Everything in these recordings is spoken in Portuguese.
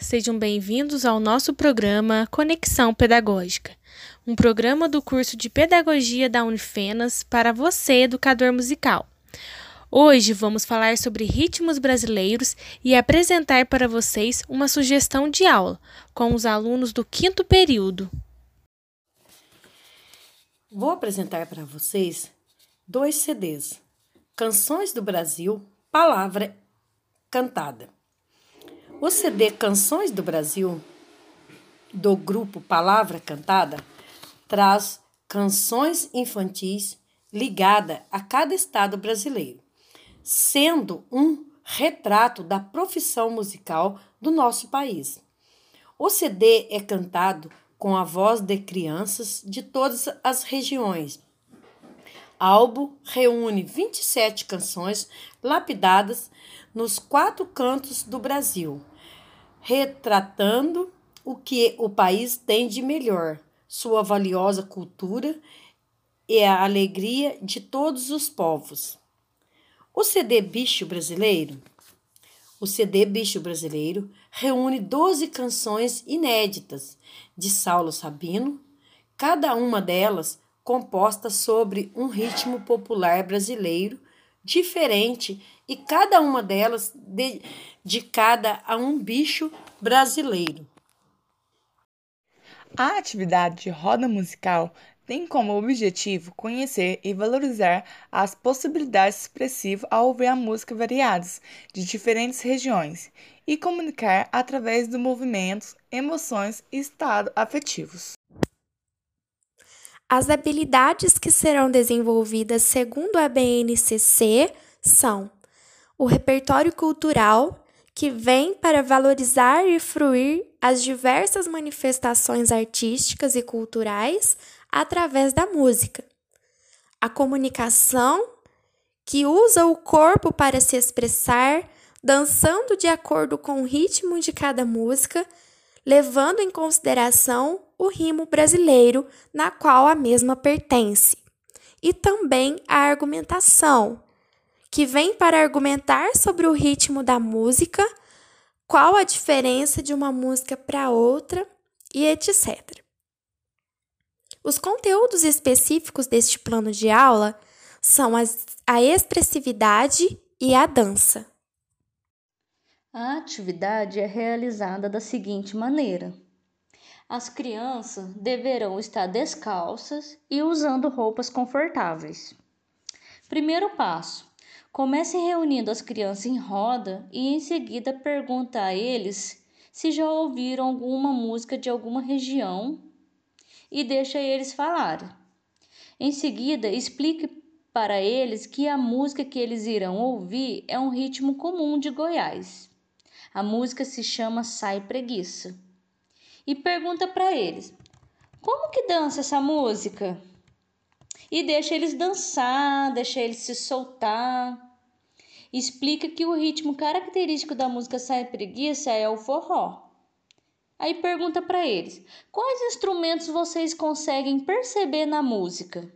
sejam bem-vindos ao nosso programa Conexão Pedagógica, um programa do curso de Pedagogia da Unifenas para você, educador musical. Hoje vamos falar sobre ritmos brasileiros e apresentar para vocês uma sugestão de aula com os alunos do quinto período. Vou apresentar para vocês dois CDs: Canções do Brasil, Palavra Cantada. O CD Canções do Brasil, do grupo Palavra Cantada, traz canções infantis ligada a cada estado brasileiro, sendo um retrato da profissão musical do nosso país. O CD é cantado com a voz de crianças de todas as regiões. Álbum reúne 27 canções lapidadas nos quatro cantos do Brasil, retratando o que o país tem de melhor, sua valiosa cultura e a alegria de todos os povos. O CD Bicho Brasileiro o CD Bicho Brasileiro reúne 12 canções inéditas de Saulo Sabino, cada uma delas composta sobre um ritmo popular brasileiro diferente e cada uma delas dedicada a um bicho brasileiro. A atividade de roda musical tem como objetivo conhecer e valorizar as possibilidades expressivas ao ouvir a música variadas de diferentes regiões e comunicar através dos movimentos, emoções e estados afetivos. As habilidades que serão desenvolvidas segundo a BNCC são o repertório cultural, que vem para valorizar e fruir as diversas manifestações artísticas e culturais através da música. A comunicação, que usa o corpo para se expressar, dançando de acordo com o ritmo de cada música levando em consideração o rimo brasileiro na qual a mesma pertence, e também a argumentação, que vem para argumentar sobre o ritmo da música, qual a diferença de uma música para outra e etc. Os conteúdos específicos deste plano de aula são as, a expressividade e a dança. A atividade é realizada da seguinte maneira: as crianças deverão estar descalças e usando roupas confortáveis. Primeiro passo: comece reunindo as crianças em roda e em seguida pergunta a eles se já ouviram alguma música de alguma região e deixa eles falarem. Em seguida, explique para eles que a música que eles irão ouvir é um ritmo comum de Goiás. A música se chama Sai Preguiça. E pergunta para eles: Como que dança essa música? E deixa eles dançar, deixa eles se soltar. Explica que o ritmo característico da música Sai Preguiça é o forró. Aí pergunta para eles: quais instrumentos vocês conseguem perceber na música?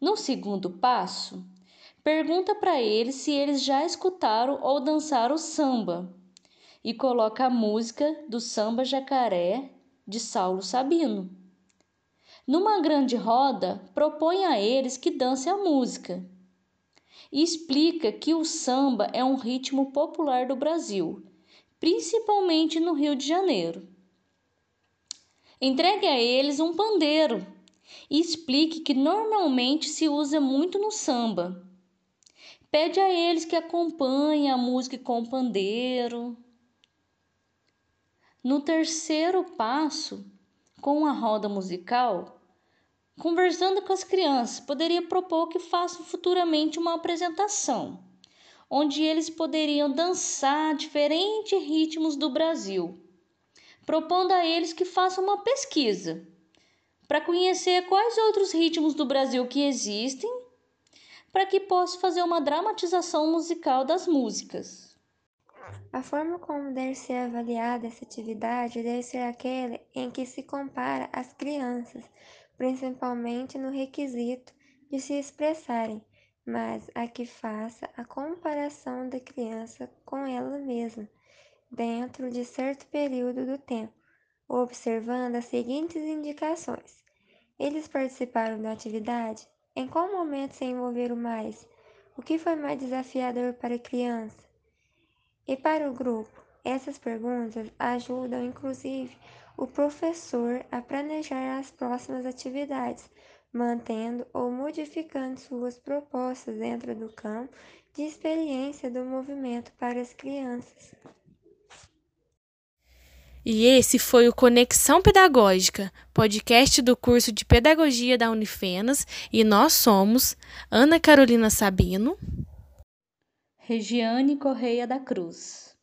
No segundo passo, Pergunta para eles se eles já escutaram ou dançaram samba e coloca a música do Samba Jacaré de Saulo Sabino. Numa grande roda, propõe a eles que dancem a música e explica que o samba é um ritmo popular do Brasil, principalmente no Rio de Janeiro. Entregue a eles um pandeiro e explique que normalmente se usa muito no samba Pede a eles que acompanhem a música com o pandeiro. No terceiro passo, com a roda musical, conversando com as crianças, poderia propor que façam futuramente uma apresentação, onde eles poderiam dançar diferentes ritmos do Brasil, propondo a eles que façam uma pesquisa para conhecer quais outros ritmos do Brasil que existem para que possa fazer uma dramatização musical das músicas. A forma como deve ser avaliada essa atividade deve ser aquela em que se compara as crianças, principalmente no requisito de se expressarem, mas a que faça a comparação da criança com ela mesma, dentro de certo período do tempo, observando as seguintes indicações. Eles participaram da atividade? Em qual momento se envolveram mais? O que foi mais desafiador para a criança? E para o grupo? Essas perguntas ajudam, inclusive, o professor a planejar as próximas atividades, mantendo ou modificando suas propostas dentro do campo de experiência do movimento para as crianças. E esse foi o Conexão Pedagógica, podcast do curso de Pedagogia da Unifenas, e nós somos Ana Carolina Sabino, Regiane Correia da Cruz,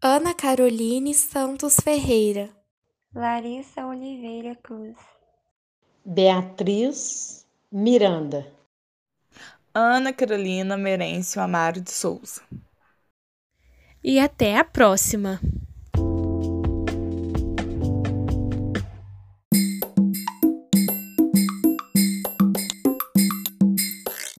Ana Caroline Santos Ferreira, Larissa Oliveira Cruz, Beatriz Miranda, Ana Carolina Merêncio Amaro de Souza. E até a próxima!